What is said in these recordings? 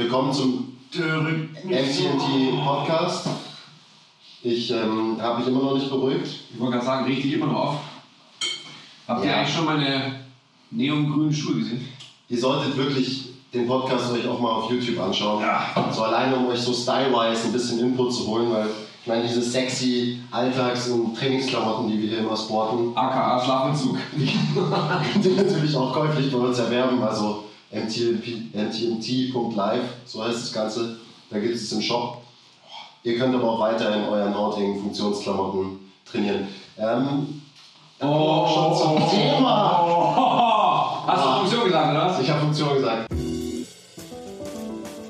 Willkommen zum MTMT Podcast. Ich ähm, habe mich immer noch nicht beruhigt. Ich wollte gerade sagen, dich immer noch auf. Habt ihr Ja. eigentlich schon meine neongrünen Schuhe gesehen? Ihr solltet wirklich den Podcast euch auch mal auf YouTube anschauen. Ja. So alleine, um euch so stylewise ein bisschen Input zu holen, weil ich meine, diese sexy Alltags- und Trainingsklamotten, die wir hier immer sporten, AKA Schlafanzug. könnt ihr natürlich auch käuflich bei uns erwerben. Also mtmt.live, so heißt das Ganze. Da gibt es im Shop. Ihr könnt aber auch weiterhin euren hautigen Funktionsklamotten trainieren. Ähm, auch schon zum Thema. Oh, hast du Funktion gesagt, oder was? Ich habe Funktion gesagt.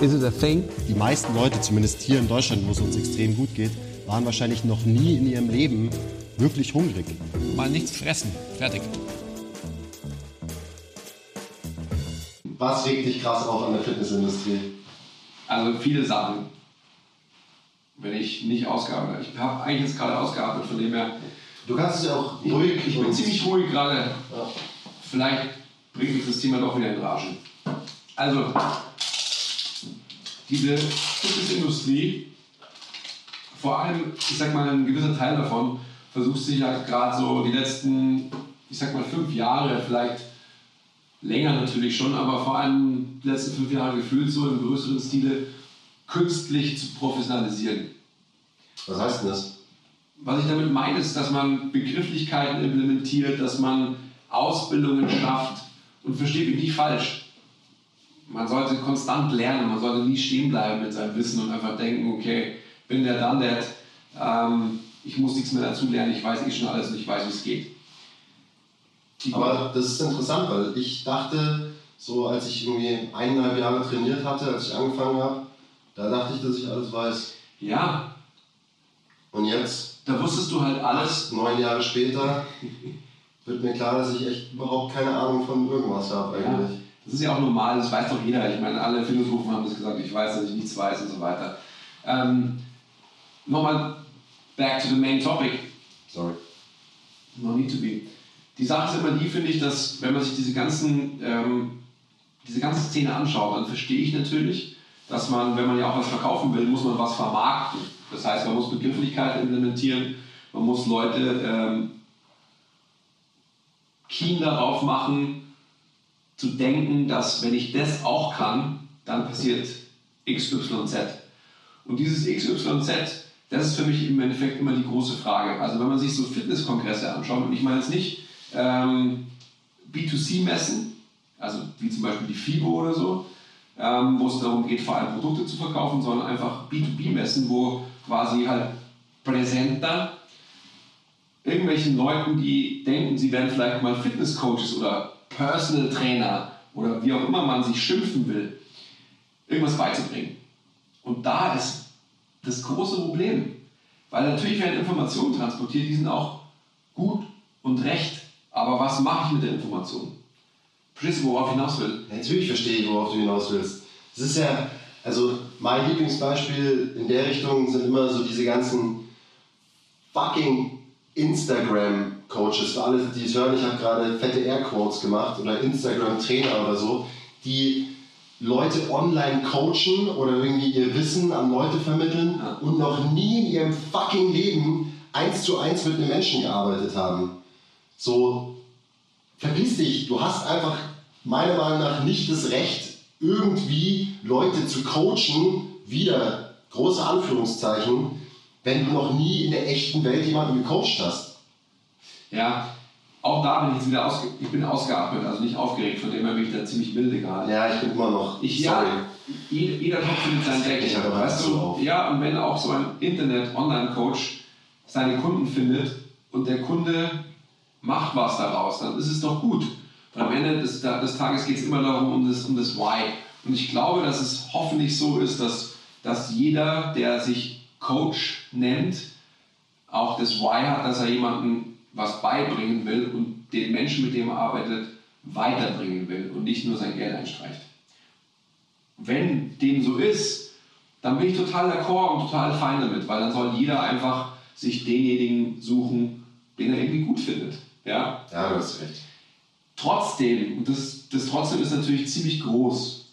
Is it a thing? Die meisten Leute, zumindest hier in Deutschland, wo es uns extrem gut geht, waren wahrscheinlich noch nie in ihrem Leben wirklich hungrig. Mal nichts fressen. Fertig. Was regt dich krass auf an der Fitnessindustrie? Also viele Sachen. Wenn ich nicht ausgearbeitet Ich habe eigentlich jetzt gerade ausgearbeitet, von dem her. Du kannst es ja auch ruhig. Ich bin und- ziemlich ruhig gerade. Ja. Vielleicht bringt mich das Thema doch wieder in Rage. Also, diese Fitnessindustrie, vor allem, ich sag mal, ein gewisser Teil davon, versucht sich halt gerade so die letzten, ich sag mal, fünf Jahre, vielleicht länger natürlich schon, aber vor allem die letzten fünf Jahre gefühlt so im größeren Stile künstlich zu professionalisieren. Was heißt denn das? Was ich damit meine, ist, dass man Begrifflichkeiten implementiert, dass man Ausbildungen schafft und versteht mich nicht falsch. Man sollte konstant lernen, man sollte nie stehen bleiben mit seinem Wissen und einfach denken, okay, bin der dann der, ähm, ich muss nichts mehr dazu lernen, ich weiß eh schon alles und ich weiß, wie es geht. Die- Aber das ist interessant, weil ich dachte, so als ich irgendwie eineinhalb Jahre trainiert hatte, als ich angefangen habe, da dachte ich, dass ich alles weiß. ja, Und jetzt, da wusstest du halt alles. neun Jahre später, wird mir klar, dass ich echt überhaupt keine Ahnung von irgendwas habe Ja, eigentlich. Das ist ja auch normal, das weiß doch jeder. Ich meine, alle Philosophen haben das gesagt, ich weiß, dass ich nichts weiß und so weiter. Ähm, Nochmal back to the main topic. Sorry. No need to be. Die Sache ist immer die, finde ich, dass wenn man sich diese, ganzen, ähm, diese ganze Szene anschaut, dann verstehe ich natürlich, dass man, wenn man ja auch was verkaufen will, muss man was vermarkten. Das heißt, man muss Begrifflichkeiten implementieren, man muss Leute ähm, keen darauf machen, zu denken, dass wenn ich das auch kann, dann passiert XYZ. Und dieses XYZ, das ist für mich im Endeffekt immer die große Frage. Also wenn man sich so Fitnesskongresse anschaut, und ich meine jetzt nicht ähm, B2C-Messen, also wie zum Beispiel die FIBO oder so, ähm, wo es darum geht, vor allem Produkte zu verkaufen, sondern einfach B2B-Messen, wo quasi halt Präsenter irgendwelchen Leuten, die denken, sie wären vielleicht mal Fitnesscoaches oder Personal Trainer oder wie auch immer man sich schimpfen will, irgendwas beizubringen. Und da ist das große Problem. Weil natürlich werden Informationen transportiert, die sind auch gut und recht. Aber was mache ich mit der Information? Verstehst du, worauf ich hinaus will? Natürlich verstehe ich, worauf du hinaus willst. Es ist ja, also mein Lieblingsbeispiel in der Richtung sind immer so diese ganzen fucking Instagram-Coaches. Für alle, die es hören, ich habe gerade fette Air-Quotes gemacht oder Instagram-Trainer oder so, die Leute online coachen oder irgendwie ihr Wissen an Leute vermitteln Ja. und noch nie in ihrem fucking Leben eins zu eins mit einem Menschen gearbeitet haben. So, verpiss dich, du hast einfach meiner Meinung nach nicht das Recht, irgendwie Leute zu coachen, wieder große Anführungszeichen, wenn du noch nie in der echten Welt jemanden gecoacht hast. Ja, auch da bin ich jetzt wieder ausge ich bin ausgeatmet, also nicht aufgeregt, von dem her bin ich da ziemlich milde gerade. Ja, ich bin immer noch. Ich, sorry. ja, jeder, Topf findet sein Deck. Weißt du, auf. ja, und wenn auch so ein Internet-Online-Coach seine Kunden findet und der Kunde macht was daraus, dann ist es doch gut. Und am Ende des, des Tages geht es immer darum, um das, um das Why. Und ich glaube, dass es hoffentlich so ist, dass dass jeder, der sich Coach nennt, auch das Why hat, dass er jemandem was beibringen will und den Menschen, mit dem er arbeitet, weiterbringen will und nicht nur sein Geld einstreicht. Wenn dem so ist, dann bin ich total d'accord und total fein damit, weil dann soll jeder einfach sich denjenigen suchen, den er irgendwie gut findet. Ja, ja du hast recht. Trotzdem, und das, das trotzdem ist natürlich ziemlich groß.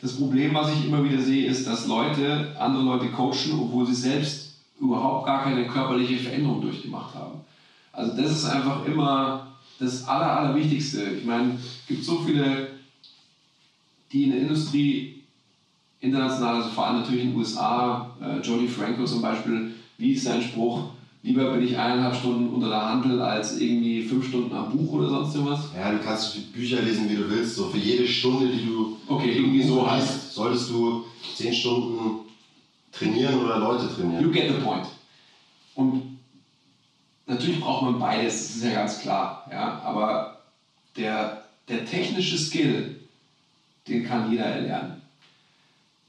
Das Problem, was ich immer wieder sehe, ist, dass Leute andere Leute coachen, obwohl sie selbst überhaupt gar keine körperliche Veränderung durchgemacht haben. Also das ist einfach immer das Aller, Allerwichtigste. Ich meine, es gibt so viele, die in der Industrie international, also vor allem natürlich in den USA, äh, Jody Franco zum Beispiel, wie ist sein Spruch? Lieber bin ich eineinhalb Stunden unter der Handel als irgendwie fünf Stunden am Buch oder sonst irgendwas. Ja, du kannst Bücher lesen, wie du willst. So für jede Stunde, die du okay, irgendwie so liest, solltest du zehn Stunden trainieren oder Leute trainieren. You get the point. Und natürlich braucht man beides, das ist ja ganz klar. Ja? Aber der, der technische Skill, den kann jeder erlernen.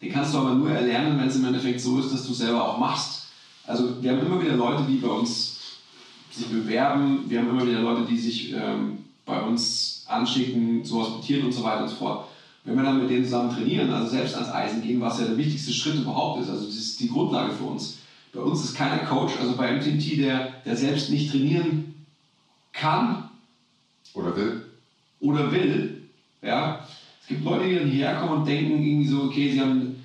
Den kannst du aber nur erlernen, wenn es im Endeffekt so ist, dass du selber auch machst. Also wir haben immer wieder Leute, die bei uns sich bewerben, wir haben immer wieder Leute, die sich ähm, bei uns anschicken, zu hospitieren und so weiter und so fort. Wenn wir dann mit denen zusammen trainieren, also selbst ans Eisen gehen, was ja der wichtigste Schritt überhaupt ist, also das ist die Grundlage für uns. Bei uns ist keiner Coach, also bei MTMT, der, der selbst nicht trainieren kann. Oder will. Oder will. Ja. Es gibt Leute, die dann hierher kommen und denken irgendwie so, okay, sie haben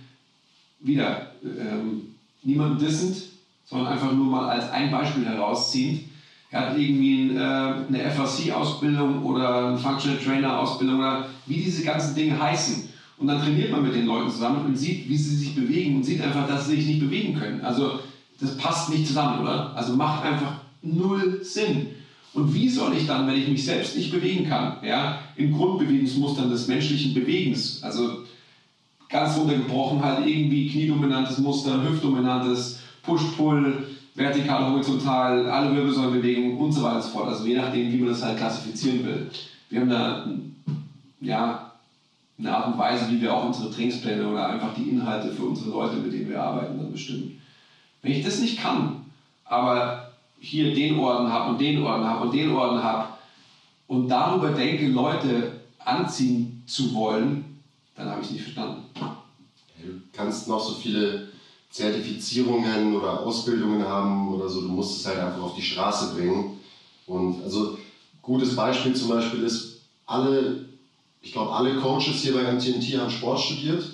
wieder ähm, niemanden dissend, sondern einfach nur mal als ein Beispiel herausziehend er hat irgendwie äh, eine FAC-Ausbildung oder eine Functional Trainer-Ausbildung oder wie diese ganzen Dinge heißen. Und dann trainiert man mit den Leuten zusammen und sieht, wie sie sich bewegen und sieht einfach, dass sie sich nicht bewegen können. Also das passt nicht zusammen, oder? Also macht einfach null Sinn. Und wie soll ich dann, wenn ich mich selbst nicht bewegen kann, ja, in Grundbewegungsmustern des menschlichen Bewegens, also ganz runtergebrochen halt irgendwie kniedominantes Muster, hüftdominantes, Push-Pull, vertikal, horizontal, alle Wirbelsäulenbewegungen und so weiter und so fort. Also je nachdem, wie man das halt klassifizieren will. Wir haben da ja, eine Art und Weise, wie wir auch unsere Trainingspläne oder einfach die Inhalte für unsere Leute, mit denen wir arbeiten, dann bestimmen. Wenn ich das nicht kann, aber hier den Orden habe und den Orden habe und den Orden habe und darüber denke, Leute anziehen zu wollen, dann habe ich es nicht verstanden. Du kannst noch so viele Zertifizierungen oder Ausbildungen haben oder so. Du musst es halt einfach auf die Straße bringen. Und also gutes Beispiel zum Beispiel ist, alle, ich glaube, alle Coaches hier bei MTNT haben Sport studiert.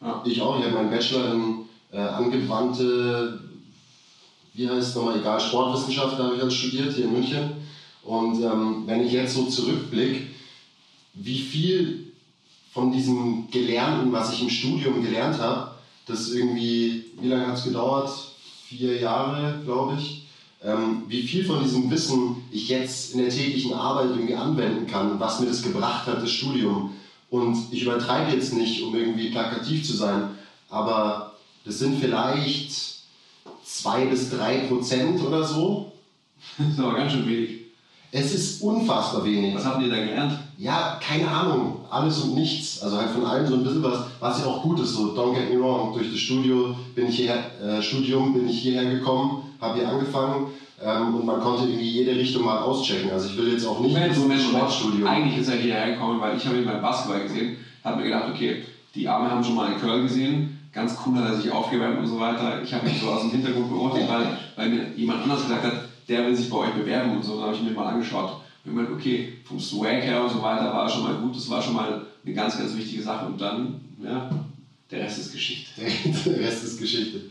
Ja. Ich auch. Ich habe meinen Bachelor in äh, angewandte, wie heißt es nochmal, egal, Sportwissenschaft habe ich halt studiert hier in München. Und ähm, wenn ich jetzt so zurückblicke, wie viel von diesem Gelernten, was ich im Studium gelernt habe, das irgendwie, wie lange hat es gedauert? Vier Jahre, glaube ich. Ähm, wie viel von diesem Wissen ich jetzt in der täglichen Arbeit irgendwie anwenden kann, was mir das gebracht hat, das Studium. Und ich übertreibe jetzt nicht, um irgendwie plakativ zu sein, aber das sind vielleicht zwei bis drei Prozent oder so. Das ist aber ganz schön wenig. Es ist unfassbar wenig. Was habt ihr da gelernt? Ja, keine Ahnung. Alles und nichts. Also halt von allem so ein bisschen was, was ja auch gut ist. So, don't get me wrong. Durch das Studio bin ich hierher, äh, Studium bin ich hierher gekommen, habe hier angefangen ähm, und man konnte irgendwie jede Richtung mal auschecken. Also ich will jetzt auch nicht Moment, so ein Sportstudio. Eigentlich ist er hierher gekommen, weil ich habe ihn beim Basketball gesehen, habe mir gedacht, okay, die Arme haben schon mal einen Curl gesehen, ganz cool hat er sich aufgewärmt und so weiter. Ich habe mich so aus dem Hintergrund beobachtet, weil, weil mir jemand anders gesagt hat, der will sich bei euch bewerben und so. Dann habe ich mir mal angeschaut. Und gemeint, okay, vom Swag her und so weiter war schon mal gut, das war schon mal eine ganz, ganz wichtige Sache. Und dann, ja, der Rest ist Geschichte. der Rest ist Geschichte.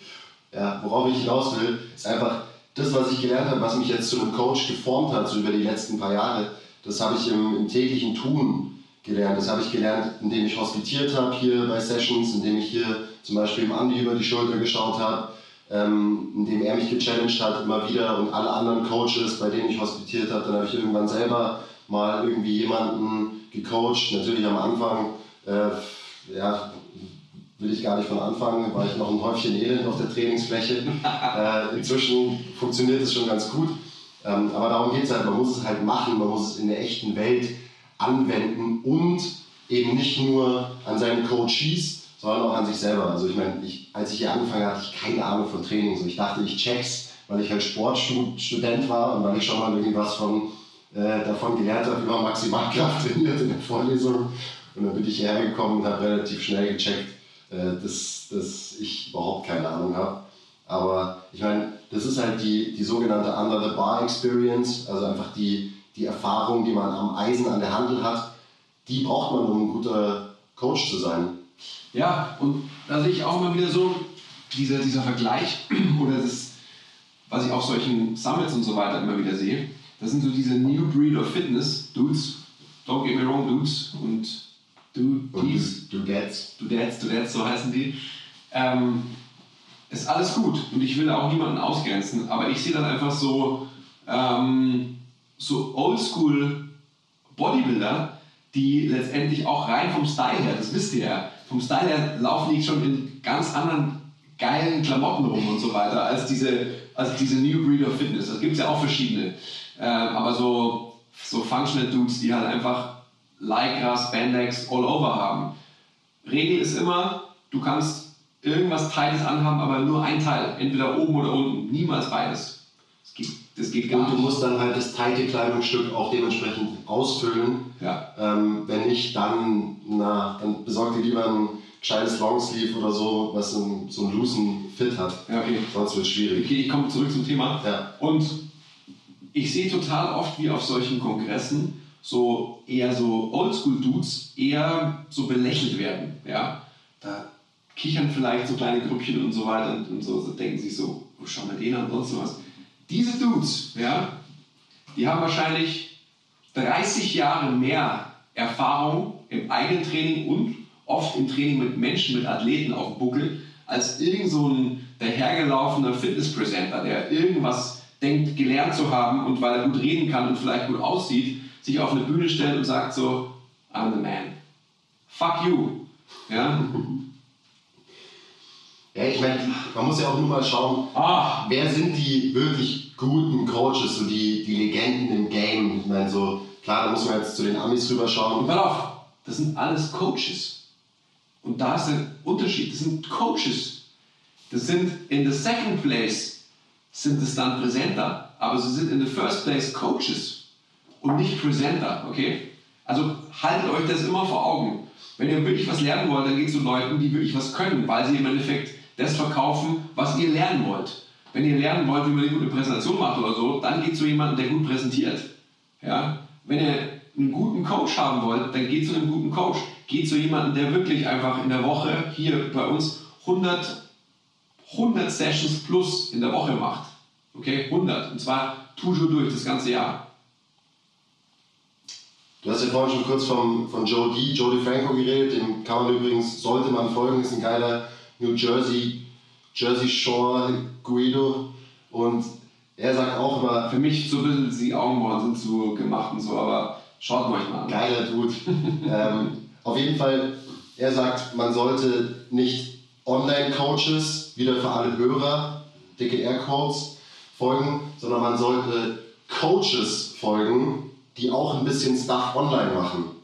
Ja, worauf ich hinaus will, ist einfach das, was ich gelernt habe, was mich jetzt zu einem Coach geformt hat, so über die letzten paar Jahre, das habe ich im, im täglichen Tun gelernt. Das habe ich gelernt, indem ich hospitiert habe hier bei Sessions, indem ich hier zum Beispiel im Andi über die Schulter geschaut habe, ähm, indem er mich gechallenged hat immer wieder und alle anderen Coaches, bei denen ich hospitiert habe, dann habe ich irgendwann selber mal irgendwie jemanden gecoacht. Natürlich am Anfang, äh, ja, will ich gar nicht von anfangen, war ich noch ein Häufchen Elend auf der Trainingsfläche. äh, inzwischen funktioniert es schon ganz gut. Ähm, aber darum geht es halt, man muss es halt machen, man muss es in der echten Welt anwenden und eben nicht nur an seinen Coaches, sondern auch an sich selber. Also ich meine, ich, als ich hier angefangen habe, hatte ich keine Ahnung von Training. So, ich dachte, ich check's, weil ich halt Sportstudent war und weil ich schon mal irgendwie was von, äh, davon gelernt habe, wie man Maximalkraft trainiert in der Vorlesung. Und dann bin ich hierher gekommen und habe relativ schnell gecheckt, äh, dass, dass ich überhaupt keine Ahnung habe. Aber ich meine, das ist halt die, die sogenannte Under the Bar Experience, also einfach die, die Erfahrung, die man am Eisen an der Handel hat, die braucht man, um ein guter Coach zu sein. Ja, und da sehe ich auch immer wieder so, dieser, dieser Vergleich oder das, was ich auf solchen Summits und so weiter immer wieder sehe, das sind so diese New Breed of Fitness Dudes, don't get me wrong, Dudes und Dudes, Dudettes, Dudettes, Dudettes, so heißen die. Ähm, ist alles gut und ich will auch niemanden ausgrenzen, aber ich sehe dann einfach so, ähm, so oldschool Bodybuilder, die letztendlich auch rein vom Style her, das wisst ihr ja, vom Style her laufen die schon in ganz anderen geilen Klamotten rum und so weiter, als diese, als diese New Breed of Fitness. Das gibt es ja auch verschiedene. Äh, aber so, so Functional Dudes, die halt einfach Lycra, Spandex all over haben. Regel ist immer, du kannst irgendwas Teiles anhaben, aber nur ein Teil. Entweder oben oder unten. Niemals beides. Das geht, das geht gar Und du nicht. musst dann halt das teite Kleidungsstück auch dementsprechend ausfüllen. Ja. Ähm, wenn nicht, dann, na, dann besorg dir lieber ein gescheites Longsleeve oder so, was so einen, so einen loosen Fit hat. Ja, okay. Sonst wird es schwierig. Okay, ich komme zurück zum Thema. Ja. Und ich sehe total oft, wie auf solchen Kongressen so eher so Oldschool-Dudes eher so belächelt werden. Ja? Da kichern vielleicht so kleine Grüppchen und so weiter und, und so, so denken sich so, oh, schau mal den an und sonst was. Diese Dudes, ja, die haben wahrscheinlich 30 Jahre mehr Erfahrung im eigenen Training und oft im Training mit Menschen, mit Athleten auf dem Buckel, als irgend so ein dahergelaufener Fitnesspräsenter, der irgendwas denkt, gelernt zu haben und weil er gut reden kann und vielleicht gut aussieht, sich auf eine Bühne stellt und sagt so, I'm the man. Fuck you. Ja? Ja, ich meine, man muss ja auch nur mal schauen, Ah, wer sind die wirklich guten Coaches, so die, die Legenden im Game. Ich meine, so, klar, da muss man jetzt zu den Amis und rüberschauen. pass auf, das sind alles Coaches. Und da ist der Unterschied, das sind Coaches. Das sind in the second place sind es dann Präsenter, aber sie sind in the first place Coaches und nicht Presenter, okay? Also haltet euch das immer vor Augen. Wenn ihr wirklich was lernen wollt, dann geht es zu Leuten, die wirklich was können, weil sie im Endeffekt das verkaufen, was ihr lernen wollt. Wenn ihr lernen wollt, wie man eine gute Präsentation macht oder so, dann geht zu jemandem, der gut präsentiert. Ja? Wenn ihr einen guten Coach haben wollt, dann geht zu einem guten Coach. Geht zu jemandem, der wirklich einfach in der Woche hier bei uns 100, 100 Sessions plus in der Woche macht. Okay, 100. Und zwar toujours durch das ganze Jahr. Du hast ja vorhin schon kurz vom, von Joe D, Joe DeFranco geredet, dem kann man übrigens, sollte man folgen, ist ein geiler New Jersey, Jersey Shore Guido und er sagt auch immer, Für mich so ein bisschen die Augenbrauen sind so gemacht und so, aber schaut euch mal an. geiler Dude. ähm, auf jeden Fall, er sagt, man sollte nicht Online-Coaches, wieder für alle Hörer, dicke Aircodes, folgen, sondern man sollte Coaches folgen, die auch ein bisschen Stuff online machen.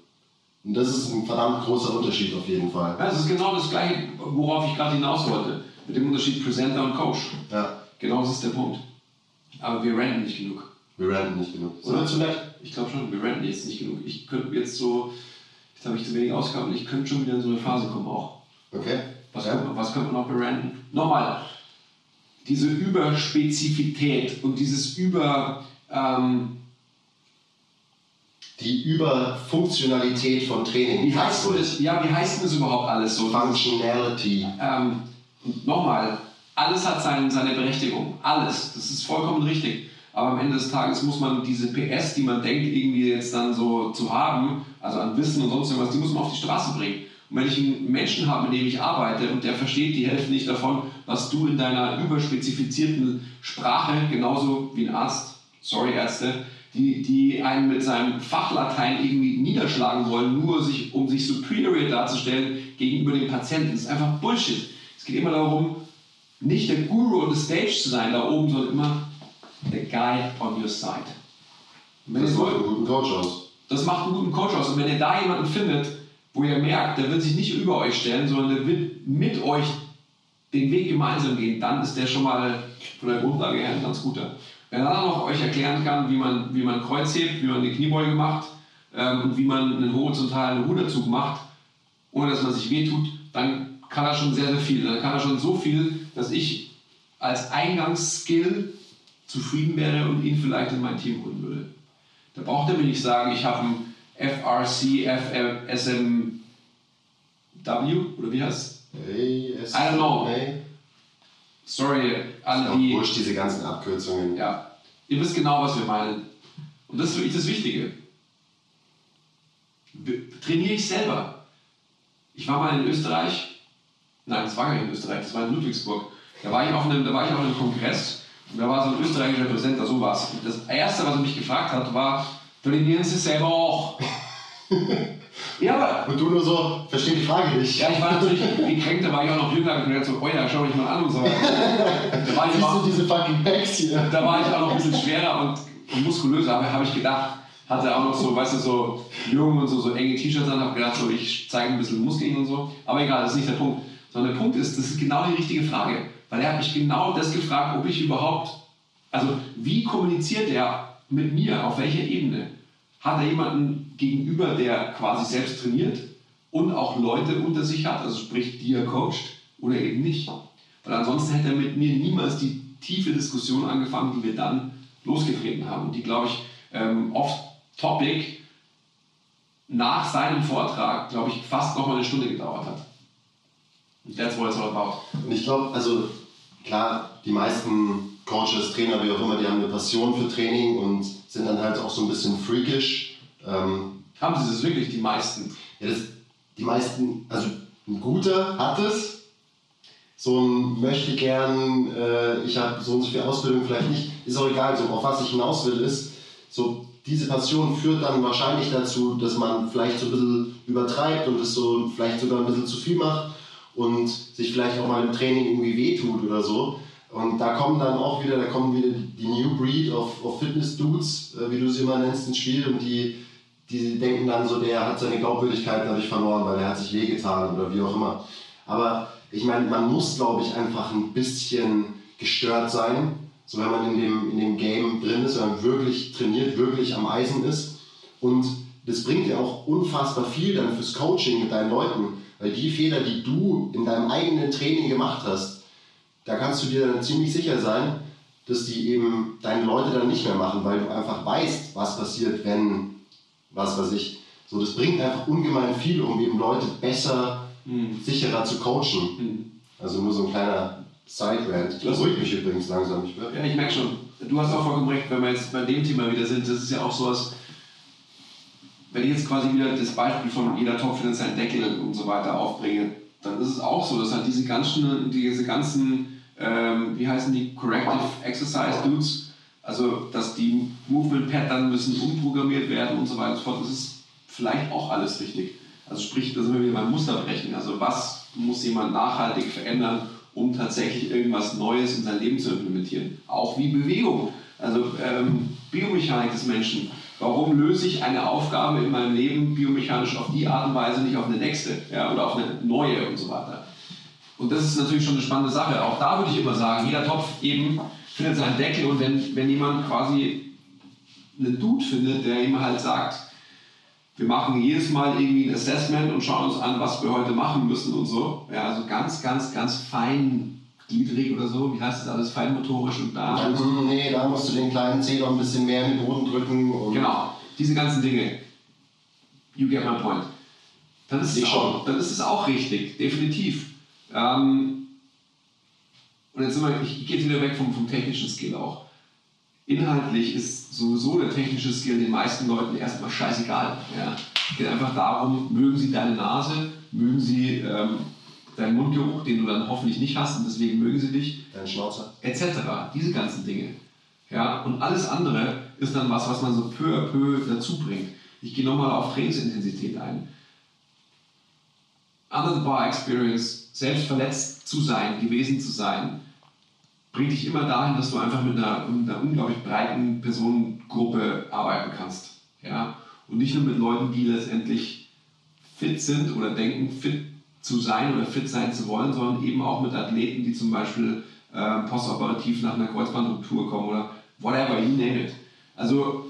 Und das ist ein verdammt großer Unterschied auf jeden Fall. Ja, es ist genau das gleiche, worauf ich gerade hinaus wollte. Mit dem Unterschied Presenter und Coach. Ja, Genau das ist der Punkt. Aber wir ranten nicht genug. wir ranten nicht genug. Oder? Zu nett? Ich glaube schon, wir ranten jetzt nicht genug. Ich könnte jetzt so, jetzt habe ich zu wenig Ausgaben, ich könnte schon wieder in so eine Phase kommen auch. Okay. Was, Ja. könnte, man- was könnte man noch beranten? Nochmal, diese Überspezifität und dieses Über, ähm, Die Überfunktionalität von Training. wie heißt denn das, ja, wie heißt das überhaupt alles so? Functionality. Ähm, nochmal, alles hat sein, seine Berechtigung. Alles. Das ist vollkommen richtig. Aber am Ende des Tages muss man diese PS, die man denkt, irgendwie jetzt dann so zu haben, also an Wissen und sonst irgendwas, die muss man auf die Straße bringen. Und wenn ich einen Menschen habe, mit dem ich arbeite und der versteht die Hälfte nicht davon, was du in deiner überspezifizierten Sprache, genauso wie ein Arzt, sorry Ärzte, die, die einen mit seinem Fachlatein irgendwie niederschlagen wollen, nur sich, um sich superior darzustellen gegenüber dem Patienten. Das ist einfach Bullshit. Es geht immer darum, nicht der Guru on the stage zu sein da oben, sondern immer der Guy on your side. Das macht einen guten Coach aus. das macht einen guten Coach aus. Und wenn ihr da jemanden findet, wo ihr merkt, der wird sich nicht über euch stellen, sondern der wird mit euch den Weg gemeinsam gehen, dann ist der schon mal von der Grundlage her ein ganz guter. Wenn er dann noch euch erklären kann, wie man, wie man Kreuz hebt, wie man eine Kniebeuge macht ähm, und wie man einen horizontalen Ruderzug macht, ohne dass man sich wehtut, dann kann er schon sehr, sehr viel. Dann kann er schon so viel, dass ich als Eingangsskill zufrieden wäre und ihn vielleicht in mein Team holen würde. Da braucht er mir nicht sagen, ich habe ein FRC, FSMW oder wie heißt es I don't know. Sorry, alle die. wurscht, diese ganzen Abkürzungen. Ja, ihr wisst genau, was wir meinen. Und das ist wirklich das Wichtige. Trainiere ich selber. Ich war mal in Österreich, nein, das war gar nicht in Österreich, das war in Ludwigsburg. Da war ich auf einem, da war ich auf einem Kongress und da war so ein österreichischer Präsident, so was. Und das Erste, was er mich gefragt hat, war, trainieren Sie selber auch? ja, aber Und du nur so, versteh die Frage nicht. ja, ich war natürlich gekränkt, da war ich auch noch jünger und dachte so, oh ja, schau mich mal an und so. Da war ich du diese fucking Packs hier? da war ich auch noch ein bisschen schwerer und, und muskulöser, aber habe ich gedacht, hatte auch noch so, weißt du, so jung und so, so enge T-Shirts an, habe gedacht, so, ich zeige ein bisschen Muskeln und so. Aber egal, das ist nicht der Punkt. Sondern der Punkt ist, das ist genau die richtige Frage. Weil er hat mich genau das gefragt, ob ich überhaupt, also wie kommuniziert er mit mir, auf welcher Ebene? Hat er jemanden gegenüber, der quasi selbst trainiert und auch Leute unter sich hat, also sprich, die er coacht oder eben nicht? Weil ansonsten hätte er mit mir niemals die tiefe Diskussion angefangen, die wir dann losgetreten haben. Und die, glaube ich, ähm, off-topic nach seinem Vortrag, glaube ich, fast nochmal eine Stunde gedauert hat. Und that's what it's all about. Und ich glaube, also klar, die meisten Coaches, Trainer, wie auch immer, die haben eine Passion für Training und sind dann halt auch so ein bisschen freakish. Ähm, Haben sie das wirklich, die meisten? ja, das, die meisten, also ein guter hat es, so ein möchte gern, äh, ich habe so und so viel Ausbildung vielleicht nicht, ist auch egal, so auf was ich hinaus will, ist, so diese Passion führt dann wahrscheinlich dazu, dass man vielleicht so ein bisschen übertreibt und es so vielleicht sogar ein bisschen zu viel macht und sich vielleicht auch mal im Training irgendwie wehtut oder so. Und da kommen dann auch wieder, da kommen wieder die New Breed of, of Fitness-Dudes, äh, wie du sie immer nennst, ins Spiel und die, die denken dann so, der hat seine Glaubwürdigkeit dadurch verloren, weil er hat sich wehgetan oder wie auch immer. Aber ich meine, man muss, glaube ich, einfach ein bisschen gestört sein, so wenn man in dem, in dem Game drin ist, wenn man wirklich trainiert, wirklich am Eisen ist. Und das bringt dir auch unfassbar viel dann fürs Coaching mit deinen Leuten, weil die Fehler, die du in deinem eigenen Training gemacht hast, da kannst du dir dann ziemlich sicher sein, dass die eben deine Leute dann nicht mehr machen, weil du einfach weißt, was passiert, wenn, was weiß ich. So, das bringt einfach ungemein viel, um eben Leute besser, sicherer zu coachen. Also nur so ein kleiner Side-Rant. Das beruhigt mich übrigens langsam. Ich Ja, ich merke schon. Du hast auch vollkommen recht, wenn wir jetzt bei dem Thema wieder sind, das ist ja auch sowas, wenn ich jetzt quasi wieder das Beispiel von jeder Topf seinen Deckel und so weiter aufbringe, dann ist es auch so, dass halt diese ganzen, diese ganzen, ähm, wie heißen die, Corrective Exercise Dudes, also dass die Movement Pattern müssen umprogrammiert werden und so weiter und so fort, das ist vielleicht auch alles richtig. Also sprich, da sind wir wieder beim Musterbrechen. Also was muss jemand nachhaltig verändern, um tatsächlich irgendwas Neues in sein Leben zu implementieren? Auch wie Bewegung, also ähm, Biomechanik des Menschen. Warum löse ich eine Aufgabe in meinem Leben biomechanisch auf die Art und Weise, nicht auf eine nächste ja, oder auf eine neue und so weiter? Und das ist natürlich schon eine spannende Sache. Auch da würde ich immer sagen, jeder Topf eben findet seinen Deckel und wenn, wenn jemand quasi einen Dude findet, der ihm halt sagt, wir machen jedes Mal irgendwie ein Assessment und schauen uns an, was wir heute machen müssen und so. Ja, also ganz, ganz, ganz feingliedrig oder so. Wie heißt das alles? Feinmotorisch und da. Und nee, da musst du den kleinen Zeh noch ein bisschen mehr in den Boden drücken. Genau, diese ganzen Dinge. You get my point. Dann ist, es auch, schon. dann ist es auch richtig, definitiv. Ähm, und jetzt sind wir, ich gehe wieder weg vom, vom technischen Skill auch. Inhaltlich ist sowieso der technische Skill den meisten Leuten erstmal scheißegal. Ja. Es geht einfach darum, mögen sie deine Nase, mögen sie ähm, deinen Mundgeruch, den du dann hoffentlich nicht hast und deswegen mögen sie dich Dein Schnauzer. etc. Diese ganzen Dinge. Ja, und alles andere ist dann was, was man so peu à peu dazu bringt. Ich gehe nochmal auf Trainingsintensität ein. Under the Bar Experience, selbst verletzt zu sein, gewesen zu sein, bringt dich immer dahin, dass du einfach mit einer, mit einer unglaublich breiten Personengruppe arbeiten kannst. Ja? Und nicht nur mit Leuten, die letztendlich fit sind oder denken, fit zu sein oder fit sein zu wollen, sondern eben auch mit Athleten, die zum Beispiel äh, postoperativ nach einer Kreuzbandruptur kommen oder whatever, you name it. Also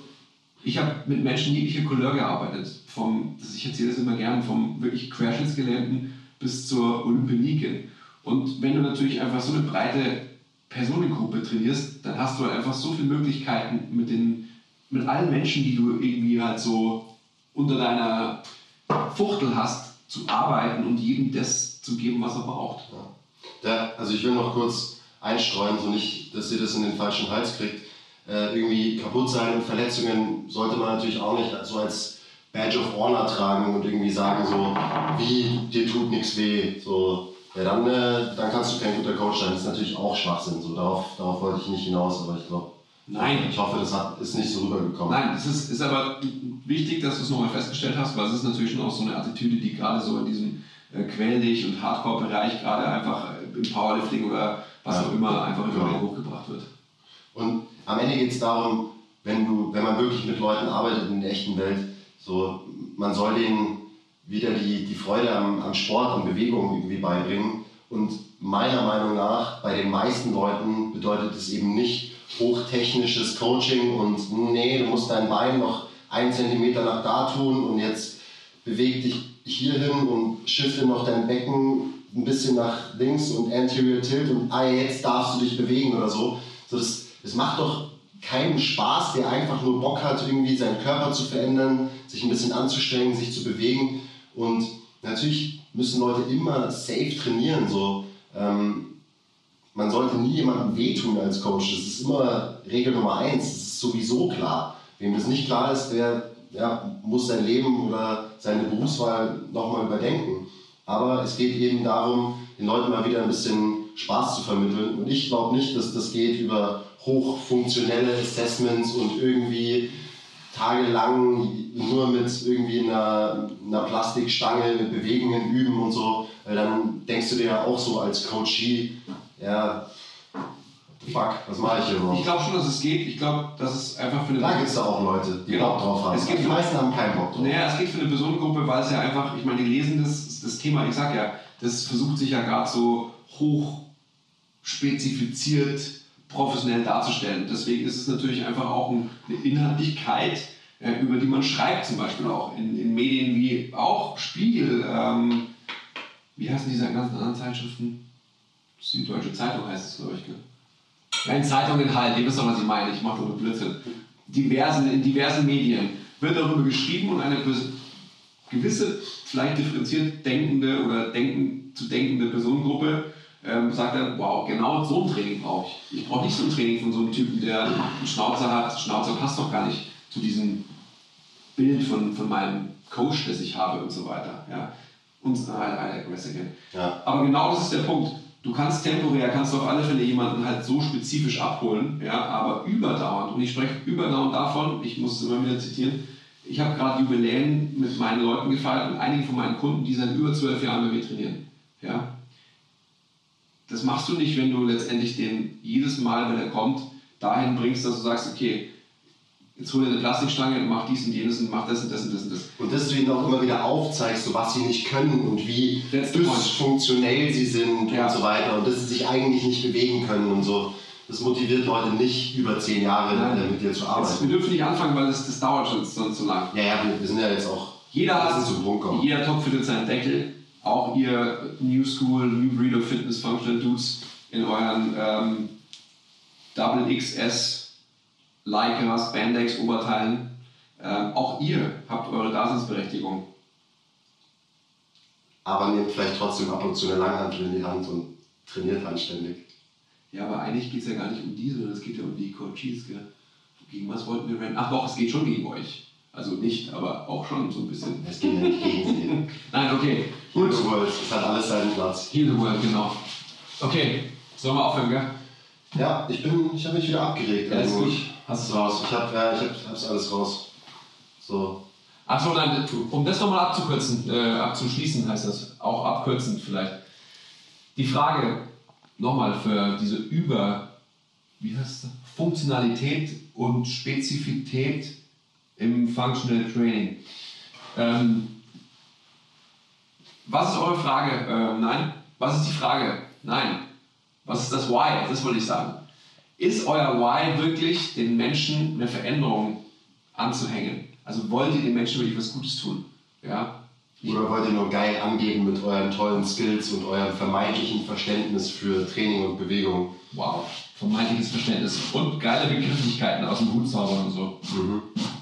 ich habe mit Menschen jeglicher Couleur gearbeitet, vom, ich erzähle das immer gern, vom wirklich Querschnittsgelähmten bis zur Olympioniken. Und wenn du natürlich einfach so eine breite Personengruppe trainierst, dann hast du halt einfach so viele Möglichkeiten mit, den, mit allen Menschen, die du irgendwie halt so unter deiner Fuchtel hast, zu arbeiten und jedem das zu geben, was er braucht. Ja. Da, also ich will noch kurz einstreuen, so nicht, dass ihr das in den falschen Hals kriegt. Äh, irgendwie kaputt sein Verletzungen sollte man natürlich auch nicht so als Badge of Honor tragen und irgendwie sagen so, wie, dir tut nichts weh. So, ja, dann, äh, dann kannst du kein guter Coach sein. Das ist natürlich auch Schwachsinn. So, darauf, darauf wollte ich nicht hinaus, aber ich glaube, Nein. Ich hoffe, das hat, ist nicht so rübergekommen. Nein, es ist, ist aber wichtig, dass du es nochmal festgestellt hast, weil es ist natürlich schon auch so eine Attitüde, die gerade so in diesem äh, Quell- und Hardcore-Bereich gerade einfach im Powerlifting oder was ja. auch immer einfach immer genau. hochgebracht wird. Und am Ende geht es darum, wenn, du, wenn man wirklich mit Leuten arbeitet in der echten Welt, so, man soll denen wieder die, die Freude am, am Sport, an Bewegung irgendwie beibringen. Und meiner Meinung nach, bei den meisten Leuten bedeutet es eben nicht hochtechnisches Coaching und nee, du musst dein Bein noch einen Zentimeter nach da tun und jetzt beweg dich hierhin und schiffe noch dein Becken ein bisschen nach links und anterior tilt und ah, jetzt darfst du dich bewegen oder so. so das, das macht doch keinen Spaß, der einfach nur Bock hat, irgendwie seinen Körper zu verändern, sich ein bisschen anzustrengen, sich zu bewegen. Und natürlich müssen Leute immer safe trainieren. So. Ähm, man sollte nie jemandem wehtun als Coach. Das ist immer Regel Nummer eins. Das ist sowieso klar. Wem das nicht klar ist, der ja, muss sein Leben oder seine Berufswahl nochmal überdenken. Aber es geht eben darum, den Leuten mal wieder ein bisschen Spaß zu vermitteln. Und ich glaube nicht, dass das geht über hochfunktionelle Assessments und irgendwie tagelang nur mit irgendwie einer, einer Plastikstange mit Bewegungen üben und so. Weil dann denkst du dir ja auch so als Coachie, ja, fuck, was mache ich hier überhaupt? Ich glaube schon, dass es geht. Ich glaube, dass es einfach für eine. Da gibt es auch Leute, die genau. Bock drauf haben. Es gibt die meisten haben keinen Bock drauf. Naja, es geht für eine Personengruppe, weil es ja einfach, ich meine, die lesen das, das Thema, ich sag ja, das versucht sich ja gerade so hoch spezifiziert professionell darzustellen. Deswegen ist es natürlich einfach auch eine Inhaltlichkeit, äh, über die man schreibt, zum Beispiel auch in, in Medien wie auch Spiegel, ähm, wie heißen diese ganzen anderen Zeitschriften? Süddeutsche Zeitung heißt es, glaube ich. Gell? Ja, in Zeitungen halt, ihr wisst doch, was ich meine, ich mache nur Blödsinn. Diversen, in diversen Medien wird darüber geschrieben und eine gewisse, vielleicht differenziert denkende oder denken, zu denkende Personengruppe ähm, sagt dann, wow, genau so ein Training brauche ich. Ich brauche nicht so ein Training von so einem Typen, der einen Schnauzer hat. Schnauzer passt doch gar nicht zu diesem Bild von, von meinem Coach, das ich habe und so weiter. Ja. Und äh, I digress again. Ja. Aber genau das ist der Punkt. Du kannst temporär, kannst du auf alle Fälle jemanden halt so spezifisch abholen, ja, aber überdauernd, und ich spreche überdauernd davon, ich muss es immer wieder zitieren, ich habe gerade Jubiläen mit meinen Leuten gefeiert und einige von meinen Kunden, die seit über zwölf Jahren bei mir trainieren. Ja. Das machst du nicht, wenn du letztendlich den jedes Mal, wenn er kommt, dahin bringst, dass du sagst, okay, jetzt hol dir eine Plastikstange und mach dies und jenes und mach das und das und das und das. Und dass du ihnen auch immer wieder aufzeigst, so was sie nicht können und wie dysfunktionell sie sind ja. und so weiter und dass sie sich eigentlich nicht bewegen können und so. Das motiviert Leute nicht über zehn Jahre Nein. mit dir zu arbeiten. Jetzt, wir dürfen nicht anfangen, weil das, das dauert schon sonst so lang. Ja, ja, wir, wir sind ja jetzt auch. Jeder hat. Jeder Topf findet seinen Deckel. Auch ihr New School, New Breed of Fitness Functional Dudes in euren ähm, Double XS Lycras, Spandex, Oberteilen. Ähm, auch ihr habt eure Daseinsberechtigung. Aber nehmt vielleicht trotzdem ab und zu eine Langhantel in die Hand und trainiert anständig. Ja, aber eigentlich geht es ja gar nicht um die, sondern es geht ja um die Coaches. Gegen was wollten wir rennen? Ach doch, es geht schon gegen euch. Also nicht, aber auch schon so ein bisschen. Es geht ja nicht gegen sie. Nein, okay. Gut. Heal the World, es hat alles seinen Platz. Heal the World, genau. Okay, sollen wir aufhören, gell? Ja, ich bin, ich habe mich wieder abgeregt. Ja, ist gut. Hast du es raus? Ich habe ja, ich hab, hab's alles raus. So. Achso, dann, um das nochmal abzukürzen, äh, abzuschließen heißt das, auch abkürzend vielleicht. Die Frage nochmal für diese Über, wie heißt das? Funktionalität und Spezifität im Functional Training. Ähm, Was ist eure Frage? Äh, nein. Was ist die Frage? Nein. Was ist das Why? Das wollte ich sagen. Ist euer Why wirklich, den Menschen eine Veränderung anzuhängen? Also wollt ihr den Menschen wirklich was Gutes tun? Ja? Oder wollt ihr nur geil angeben mit euren tollen Skills und eurem vermeintlichen Verständnis für Training und Bewegung? Wow, vermeintliches Verständnis und geile Begrifflichkeiten aus dem Hut zaubern und so. Mhm.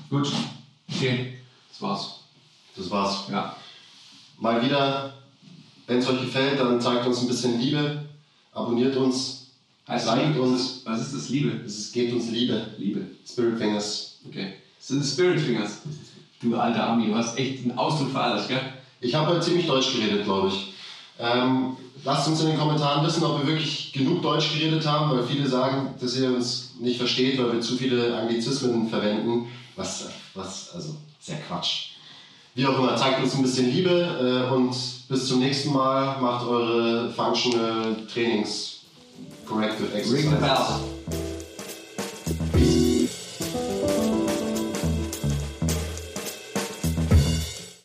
Gut, okay, das war's. Das war's. Ja. Mal wieder, wenn es euch gefällt, dann zeigt uns ein bisschen Liebe, abonniert uns, Heißt liked uns. Was ist das Liebe? Es gebt uns Liebe. Liebe. Spirit Fingers. Okay. Das sind Spirit Fingers. Du alter Ami, du hast echt einen Ausdruck für alles, gell? Ich habe heute ziemlich Deutsch geredet, glaube ich. Ähm, lasst uns in den Kommentaren wissen, ob wir wirklich genug Deutsch geredet haben, weil viele sagen, dass ihr uns nicht versteht, weil wir zu viele Anglizismen verwenden. Was, was, also, sehr Quatsch. Wie auch immer, zeigt uns ein bisschen Liebe äh, und bis zum nächsten Mal. Macht eure Functional Trainings Corrective Ring the Exercises. bell.